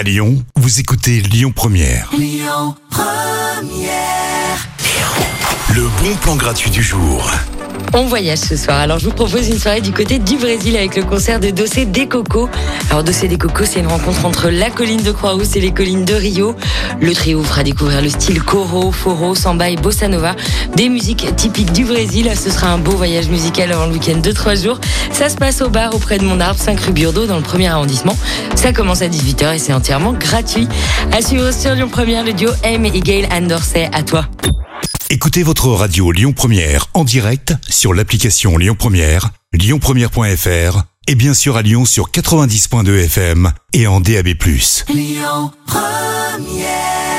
À Lyon, vous écoutez Lyon Première. Le bon plan gratuit du jour. On voyage ce soir. Alors je vous propose une soirée du côté du Brésil avec le concert de Dossé des Cocos. Alors Dossé des Cocos, c'est une rencontre entre la colline de Croix-Rousse et les collines de Rio. Le trio vous fera découvrir le style coro, foro, samba et bossa nova, des musiques typiques du Brésil. Ce sera un beau voyage musical avant le week-end de trois jours. Ça se passe au bar auprès de mon arbre 5 rue Burdo dans le premier arrondissement. Ça commence à 18h et c'est entièrement gratuit. À suivre sur Lyon Première, le duo M et Gail Andorsay. À toi. Écoutez votre radio Lyon Première en direct sur l'application Lyon Première, lyonpremière.fr et bien sûr à Lyon sur 90.2 FM et en DAB+. Lyon Première